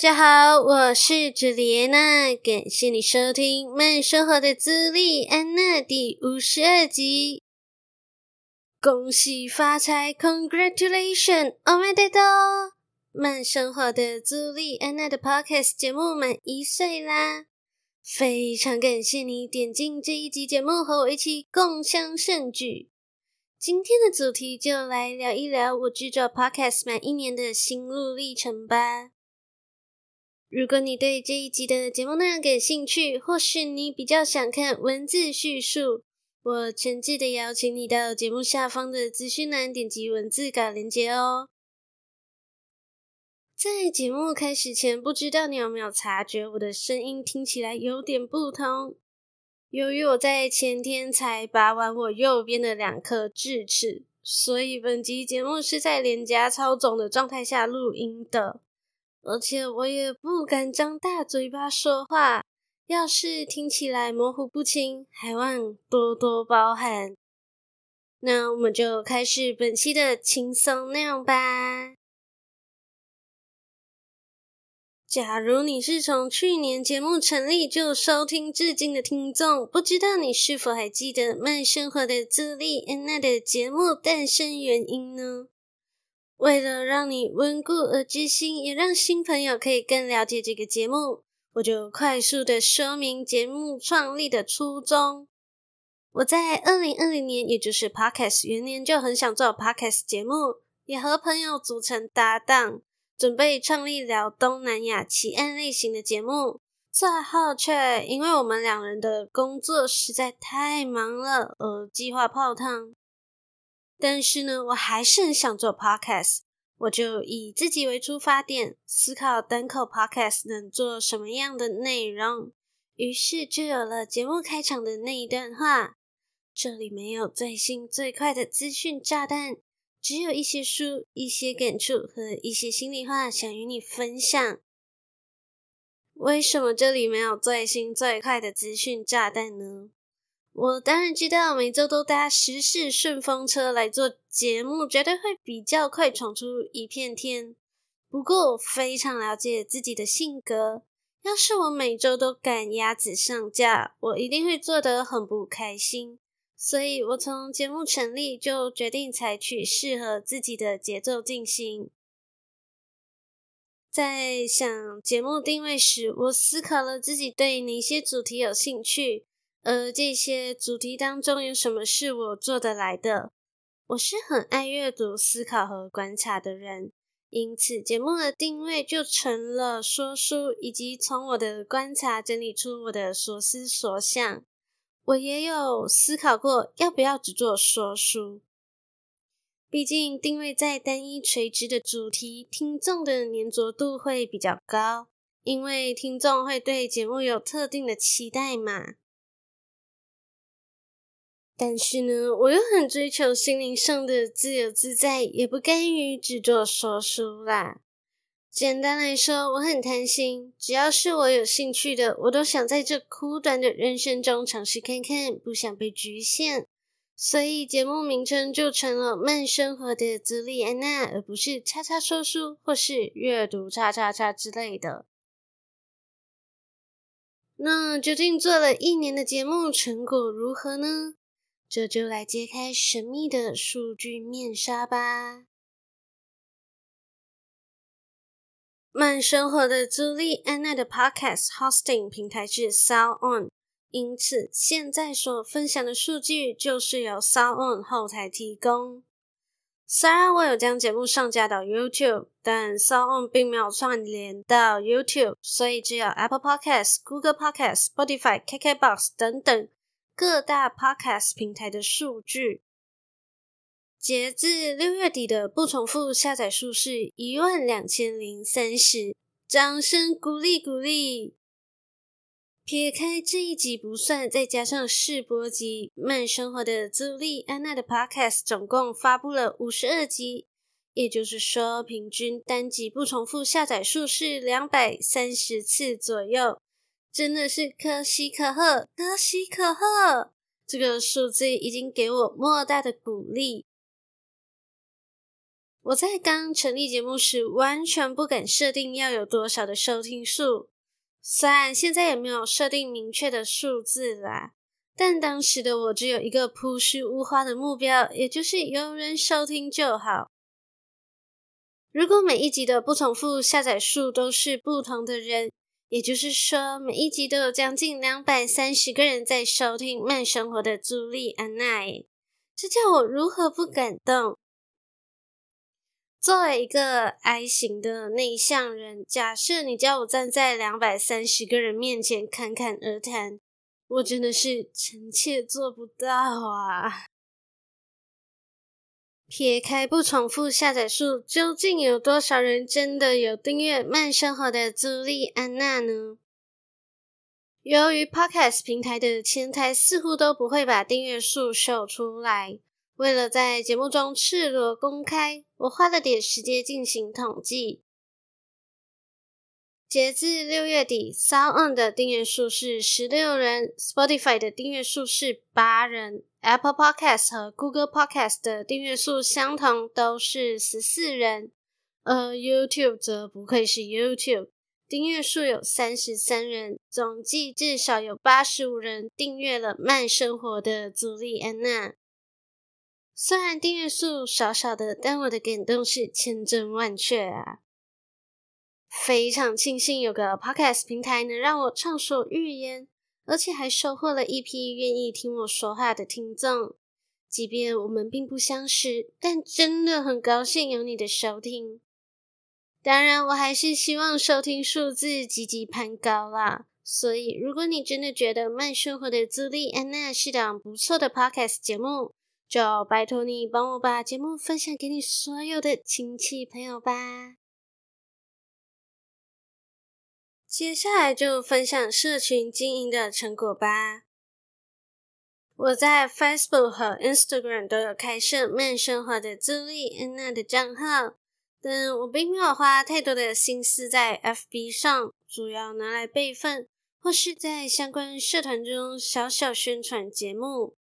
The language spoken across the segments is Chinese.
家好，我是朱莉安娜，感谢你收听《慢生活的朱莉安娜》第五十二集。恭喜发财，Congratulations！おめでとう！慢生活的朱莉安娜的 Podcast 节目满一岁啦，非常感谢你点进这一集节目和我一起共襄盛举。今天的主题就来聊一聊我制作 Podcast 满一年的心路历程吧。 如果你对这一集的节目内容感兴趣，或是你比较想看文字叙述，我诚挚的邀请你到节目下方的资讯栏点击文字稿连接哦。在节目开始前，不知道你有没有察觉我的声音听起来有点不同？由于我在前天才拔完我右边的两颗智齿，所以本集节目是在脸颊超肿的状态下录音的。而且我也不敢张大嘴巴说话，要是听起来模糊不清，还望多多包涵。那我们就开始本期的轻松内容吧。假如你是从去年节目成立就收听至今的听众，不知道你是否还记得慢生活的朱莉安娜的节目诞生原因呢？为了让你温故而知新，也让新朋友可以更了解这个节目，我就快速的说明节目创立的初衷。我在二零二零年，也就是 Podcast 元年，就很想做 Podcast 节目，也和朋友组成搭档，准备创立聊东南亚奇案类型的节目。最后却因为我们两人的工作实在太忙了，而计划泡汤。但是呢，我还是很想做 podcast，我就以自己为出发点，思考单口 podcast 能做什么样的内容，于是就有了节目开场的那一段话。这里没有最新最快的资讯炸弹，只有一些书、一些感触和一些心里话想与你分享。为什么这里没有最新最快的资讯炸弹呢？我当然知道，每周都搭时事顺风车来做节目，绝对会比较快闯出一片天。不过，我非常了解自己的性格，要是我每周都赶鸭子上架，我一定会做得很不开心。所以我从节目成立就决定采取适合自己的节奏进行。在想节目定位时，我思考了自己对哪些主题有兴趣。而这些主题当中有什么是我做得来的？我是很爱阅读、思考和观察的人，因此节目的定位就成了说书，以及从我的观察整理出我的所思所想。我也有思考过要不要只做说书，毕竟定位在单一垂直的主题，听众的粘着度会比较高，因为听众会对节目有特定的期待嘛。但是呢，我又很追求心灵上的自由自在，也不甘于只做说书啦。简单来说，我很贪心，只要是我有兴趣的，我都想在这苦短的人生中尝试看看，不想被局限。所以节目名称就成了“慢生活的朱莉安娜”，而不是“叉叉说书”或是“阅读叉叉叉”之类的。那究竟做了一年的节目，成果如何呢？这就来揭开神秘的数据面纱吧。慢生活的朱莉安娜的 Podcast Hosting 平台是 SoundOn，因此现在所分享的数据就是由 SoundOn 后台提供。虽然我有将节目上架到 YouTube，但 SoundOn 并没有串联到 YouTube，所以只有 Apple Podcast、Google Podcast、Spotify、KKBox 等等。各大 Podcast 平台的数据，截至六月底的不重复下载数是一万两千零三十，掌声鼓励鼓励。撇开这一集不算，再加上试播集，慢生活的朱莉安娜的 Podcast 总共发布了五十二集，也就是说，平均单集不重复下载数是两百三十次左右，真的是可喜可贺，可喜可贺！这个数字已经给我莫大的鼓励。我在刚成立节目时，完全不敢设定要有多少的收听数。虽然现在也没有设定明确的数字啦，但当时的我只有一个朴实无华的目标，也就是有人收听就好。如果每一集的不重复下载数都是不同的人，也就是说每一集都有将近两百三十个人在收听慢生活的朱莉安娜，这叫我如何不感动？作为一个 I 型的内向人，假设你叫我站在两百三十个人面前侃侃而谈，我真的是臣妾做不到啊！撇开不重复下载数，究竟有多少人真的有订阅慢生活的朱莉安娜呢？由于 Podcast 平台的前台似乎都不会把订阅数秀出来。为了在节目中赤裸公开，我花了点时间进行统计。截至六月底，Sound 的订阅数是十六人，Spotify 的订阅数是八人，Apple Podcast 和 Google Podcast 的订阅数相同，都是十四人。而 YouTube 则不愧是 YouTube，订阅数有三十三人，总计至少有八十五人订阅了慢生活的朱莉安娜。虽然订阅数少少的，但我的感动是千真万确啊！非常庆幸有个 Podcast 平台能让我畅所欲言，而且还收获了一批愿意听我说话的听众。即便我们并不相识，但真的很高兴有你的收听。当然，我还是希望收听数字积极攀高啦。所以，如果你真的觉得慢生活的朱莉安娜是档不错的 Podcast 节目，就拜托你帮我把节目分享给你所有的亲戚朋友吧。接下来就分享社群经营的成果吧。我在 Facebook 和 Instagram 都有开设慢生活的朱莉安娜的账号，但我并没有花太多的心思在 FB 上，主要拿来备份，或是在相关社团中小小宣传节目。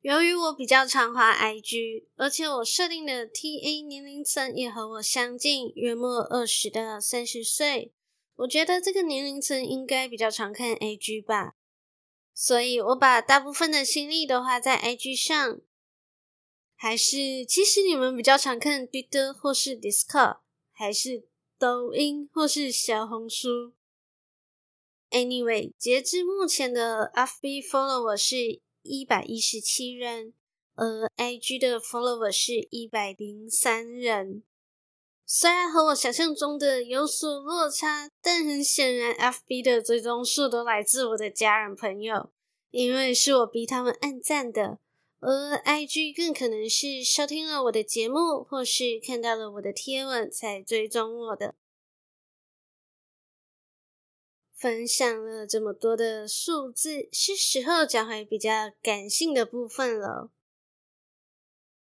由于我比较常滑 IG，而且我设定的 TA 年龄层也和我相近，约莫二十到三十岁，我觉得这个年龄层应该比较常看 A G 吧，所以我把大部分的心力都花在 A G 上。还是其实你们比较常看 Twitter 或是 Discord，还是抖音或是小红书？Anyway，截至目前的 FB follower 是。一百一十七人，而 A G 的 follower 是一百零三人。虽然和我想象中的有所落差，但很显然，FB 的追踪数都来自我的家人朋友，因为是我逼他们按赞的。而 IG 更可能是收听了我的节目，或是看到了我的贴文才追踪我的。分享了这么多的数字，是时候讲回比较感性的部分了。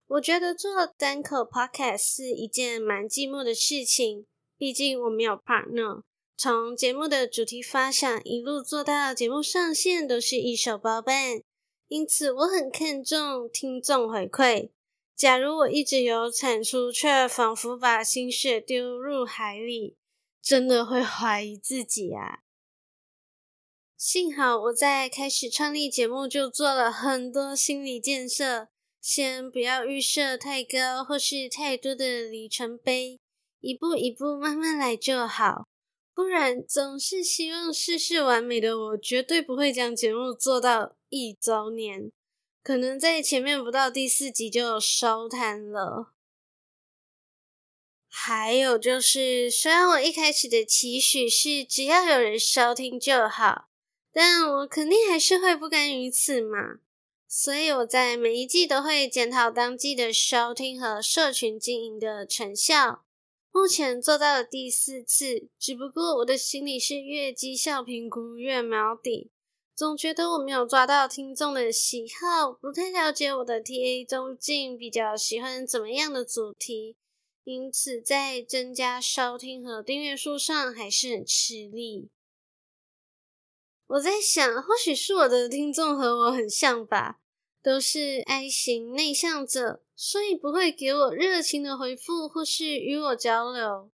我觉得做单口 podcast 是一件蛮寂寞的事情，毕竟我没有 partner。从节目的主题发想一路做到节目上线，都是一手包办，因此我很看重听众回馈。假如我一直有产出，却仿佛把心血丢入海里，真的会怀疑自己啊。幸好我在开始创立节目就做了很多心理建设，先不要预设太高或是太多的里程碑，一步一步慢慢来就好。不然总是希望事事完美的我，绝对不会将节目做到一周年，可能在前面不到第四集就收摊了。还有就是，虽然我一开始的期许是只要有人收听就好。但我肯定还是会不甘于此嘛，所以我在每一季都会检讨当季的收听和社群经营的成效。目前做到了第四次，只不过我的心里是越绩效评估越毛底，总觉得我没有抓到听众的喜好，不太了解我的 TA 究竟比较喜欢怎么样的主题，因此在增加收听和订阅数上还是很吃力。我在想，或许是我的听众和我很像吧，都是 I 型内向者。所以不会给我热情的回复，或是与我交流。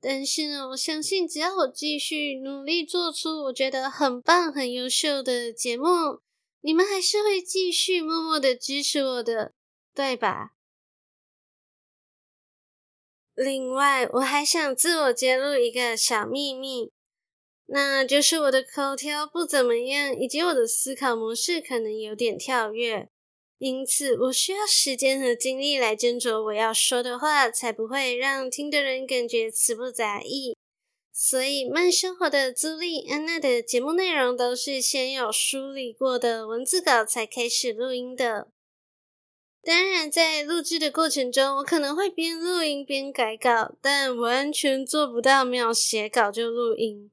但是呢，我相信只要我继续努力做出我觉得很棒、很优秀的节目，你们还是会继续默默的支持我的，对吧？另外，我还想自我揭露一个小秘密，那就是我的口条不怎么样，以及我的思考模式可能有点跳跃。因此，我需要时间和精力来斟酌我要说的话，才不会让听的人感觉词不达意。所以，慢生活的朱莉安娜的节目内容都是先有梳理过的文字稿才开始录音的。当然，在录制的过程中，我可能会边录音边改稿，但完全做不到没有写稿就录音。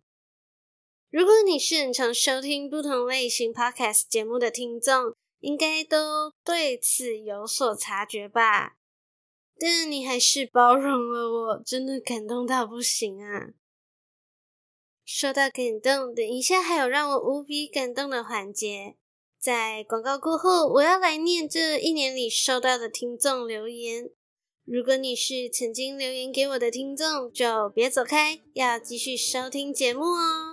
如果你是很常收听不同类型 podcast 节目的听众，应该都对此有所察觉吧，但你还是包容了我，真的感动到不行啊！说到感动，等一下还有让我无比感动的环节。在广告过后，我要来念这一年里收到的听众留言。如果你是曾经留言给我的听众，就别走开，要继续收听节目哦。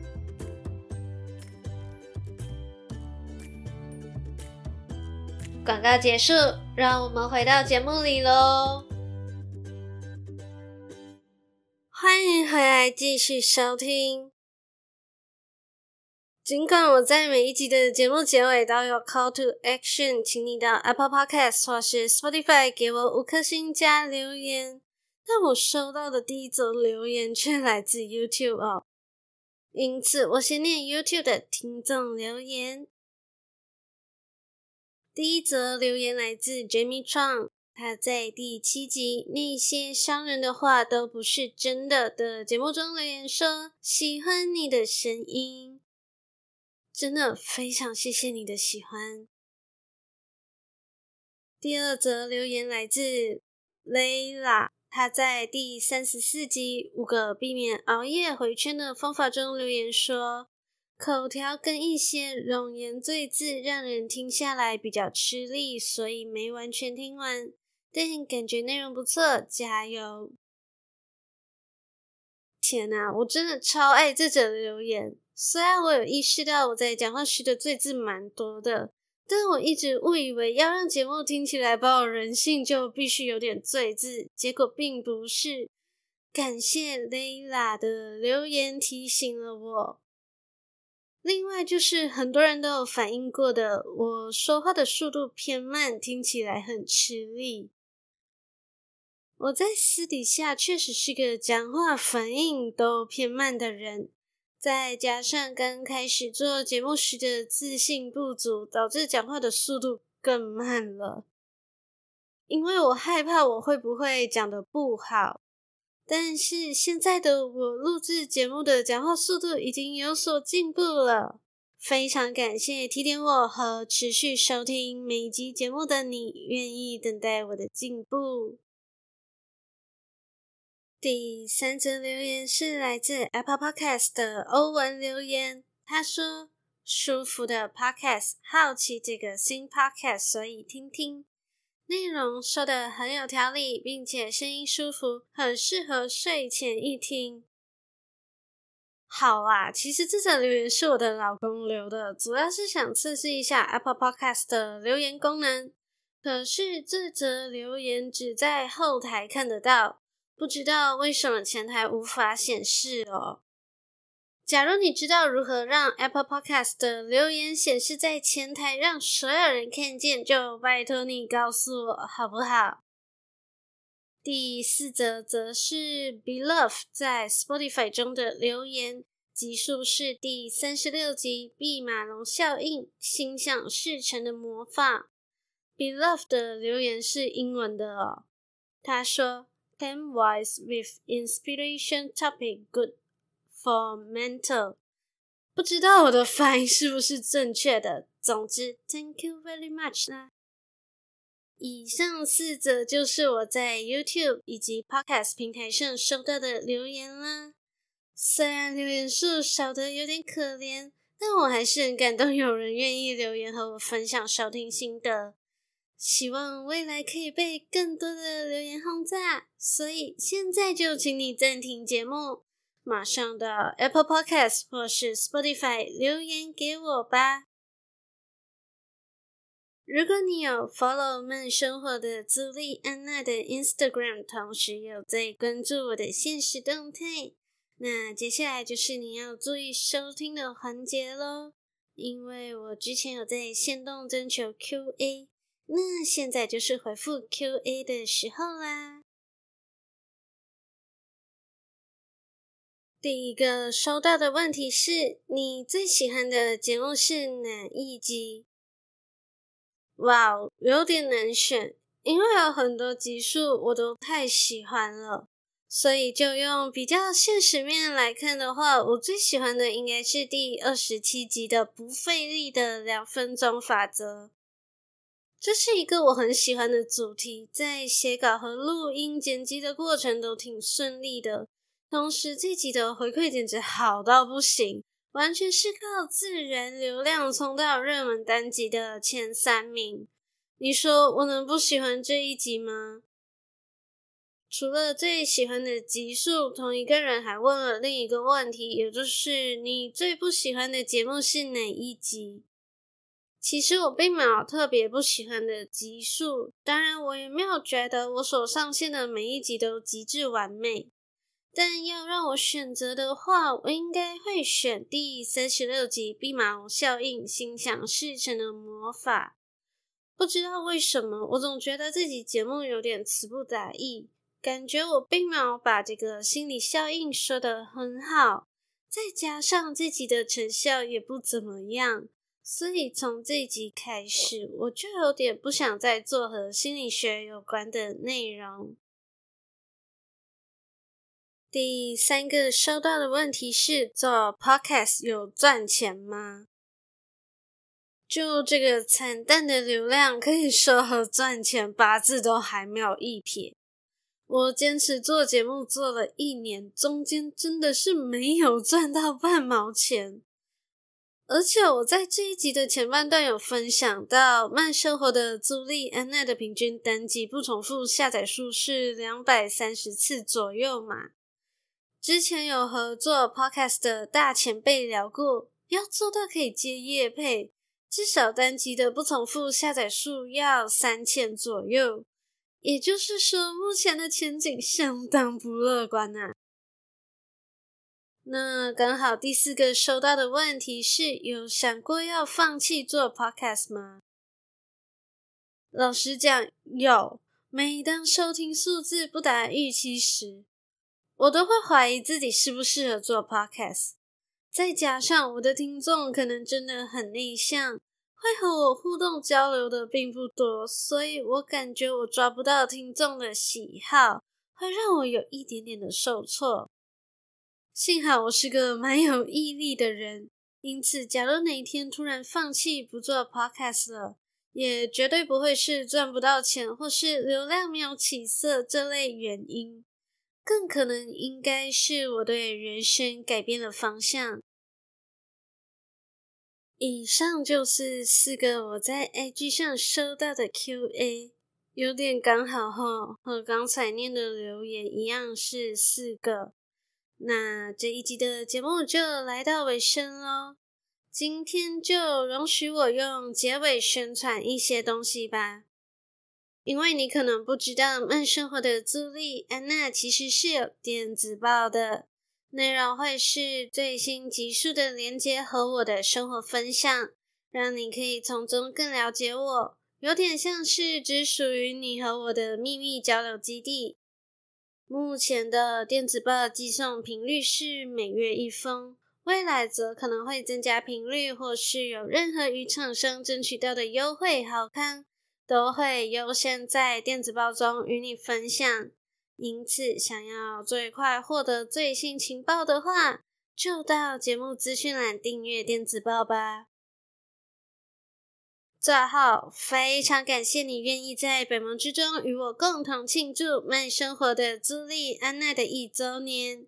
广告结束，让我们回到节目里喽。欢迎回来，继续收听。尽管我在每一集的节目结尾都有 call to action，请你到 Apple Podcast 或是 Spotify 给我五颗星加留言，但我收到的第一则留言却来自 YouTube 哦。因此，我先念 YouTube 的听众留言。第一则留言来自 Jamie Chang，他在第七集《那些伤人的话都不是真的》的节目中留言说：“喜欢你的声音，真的非常谢谢你的喜欢。”第二则留言来自 Layla，他在第三十四集《五个避免熬夜回圈的方法》中留言说。口条跟一些冗言赘字让人听下来比较吃力，所以没完全听完，但感觉内容不错，加油！天哪，我真的超爱这则留言。虽然我有意识到我在讲话时的赘字蛮多的，但我一直误以为要让节目听起来保有人性，就必须有点赘字，结果并不是。感谢 Layla 的留言提醒了我。另外就是很多人都有反映过的，我说话的速度偏慢，听起来很吃力。我在私底下确实是个讲话反应都偏慢的人，再加上刚开始做节目时的自信不足，导致讲话的速度更慢了。因为我害怕我会不会讲得不好。但是现在的我录制节目的讲话速度已经有所进步了，非常感谢提点我和持续收听每一集节目的你，愿意等待我的进步。第三则留言是来自 Apple Podcast 的欧文留言，他说：“舒服的 Podcast，好奇这个新 Podcast，所以听听。”内容说的很有条理，并且声音舒服，很适合睡前一听。好啊，其实这则留言是我的老公留的，主要是想测试一下 Apple Podcast 的留言功能。可是这则留言只在后台看得到，不知道为什么前台无法显示哦。假如你知道如何让 Apple Podcast 的留言显示在前台，让所有人看见，就拜托你告诉我好不好？第四则则是 Beloved 在 Spotify 中的留言，集数是第三十六集《毕马龙效应：心想事成的魔法》。Beloved 的留言是英文的哦，他说：“Ten wise with inspiration topic good。” For mental，不知道我的发音是不是正确的。总之，Thank you very much 啦。以上四则就是我在 YouTube 以及 Podcast 平台上收到的留言啦。虽然留言数少得有点可怜，但我还是很感动，有人愿意留言和我分享收听心得。希望未来可以被更多的留言轰炸。所以现在就请你暂停节目。马上到 Apple Podcast 或是 Spotify 留言给我吧。如果你有 follow 慢生活的朱莉安娜的 Instagram，同时有在关注我的现实动态，那接下来就是你要注意收听的环节喽。因为我之前有在限动征求 QA，那现在就是回复 QA 的时候啦。第一个收到的问题是，你最喜欢的节目是哪一集？哇哦，有点难选，因为有很多集数我都太喜欢了，所以就用比较现实面来看的话，我最喜欢的应该是第二十七集的不费力的两分钟法则。这是一个我很喜欢的主题，在写稿和录音剪辑的过程都挺顺利的。同时，这集的回馈简直好到不行，完全是靠自然流量冲到热门单集的前三名。你说我能不喜欢这一集吗？除了最喜欢的集数，同一个人还问了另一个问题，也就是你最不喜欢的节目是哪一集？其实我并没有特别不喜欢的集数，当然我也没有觉得我所上线的每一集都极致完美。但要让我选择的话，我应该会选第三十六集《毕马龙效应：心想事成的魔法》。不知道为什么，我总觉得这集节目有点词不达意，感觉我并没有把这个心理效应说得很好。再加上这集的成效也不怎么样，所以从这集开始，我就有点不想再做和心理学有关的内容。第三个收到的问题是：做 Podcast 有赚钱吗？就这个惨淡的流量，可以说和赚钱八字都还没有一撇。我坚持做节目做了一年，中间真的是没有赚到半毛钱。而且我在这一集的前半段有分享到，慢生活的朱莉安娜的平均单集不重复下载数是两百三十次左右嘛。之前有和做 podcast 的大前辈聊过，要做到可以接业配，至少单集的不重复下载数要三千左右。也就是说，目前的前景相当不乐观啊。那刚好第四个收到的问题是，有想过要放弃做 podcast 吗？老实讲，有。每当收听数字不达预期时，我都会怀疑自己适不适合做 podcast，再加上我的听众可能真的很内向，会和我互动交流的并不多，所以我感觉我抓不到听众的喜好，会让我有一点点的受挫。幸好我是个蛮有毅力的人，因此假如哪一天突然放弃不做 podcast 了，也绝对不会是赚不到钱或是流量没有起色这类原因。更可能应该是我对人生改变了方向。以上就是四个我在 IG 上收到的 QA，有点刚好哈，和刚才念的留言一样是四个。那这一集的节目就来到尾声喽，今天就容许我用结尾宣传一些东西吧。因为你可能不知道，慢生活的朱莉安娜其实是有电子报的，内容会是最新集数的连接和我的生活分享，让你可以从中更了解我，有点像是只属于你和我的秘密交流基地。目前的电子报寄送频率是每月一封，未来则可能会增加频率，或是有任何与厂商争取到的优惠好康。都会优先在电子报中与你分享，因此想要最快获得最新情报的话，就到节目资讯栏订阅电子报吧。最后，非常感谢你愿意在百忙之中与我共同庆祝慢生活的朱莉安娜的一周年。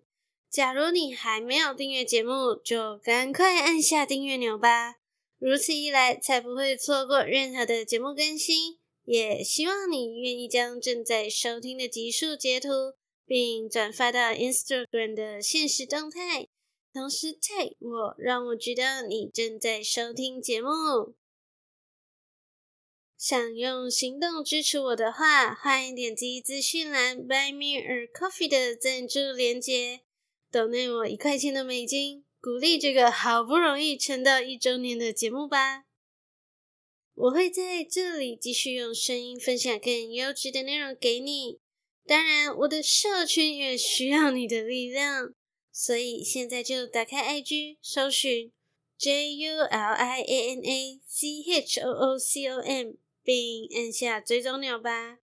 假如你还没有订阅节目，就赶快按下订阅钮吧。如此一来，才不会错过任何的节目更新。也希望你愿意将正在收听的集数截图，并转发到 Instagram 的现实动态，同时 tag 我，让我知道你正在收听节目。想用行动支持我的话，欢迎点击资讯栏 Buy Me a Coffee 的赞助链接，抖内我一块钱的美金。鼓励这个好不容易撑到一周年的节目吧！我会在这里继续用声音分享更优质的内容给你。当然，我的社群也需要你的力量，所以现在就打开 IG，搜寻 J U L I A N A C H O O C O M，并按下追踪钮吧。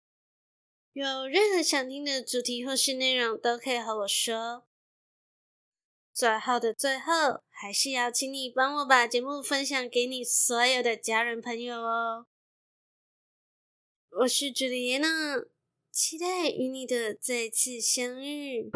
有任何想听的主题或是内容，都可以和我说。最后的最后，还是要请你帮我把节目分享给你所有的家人朋友哦。我是朱丽叶娜，期待与你的再次相遇。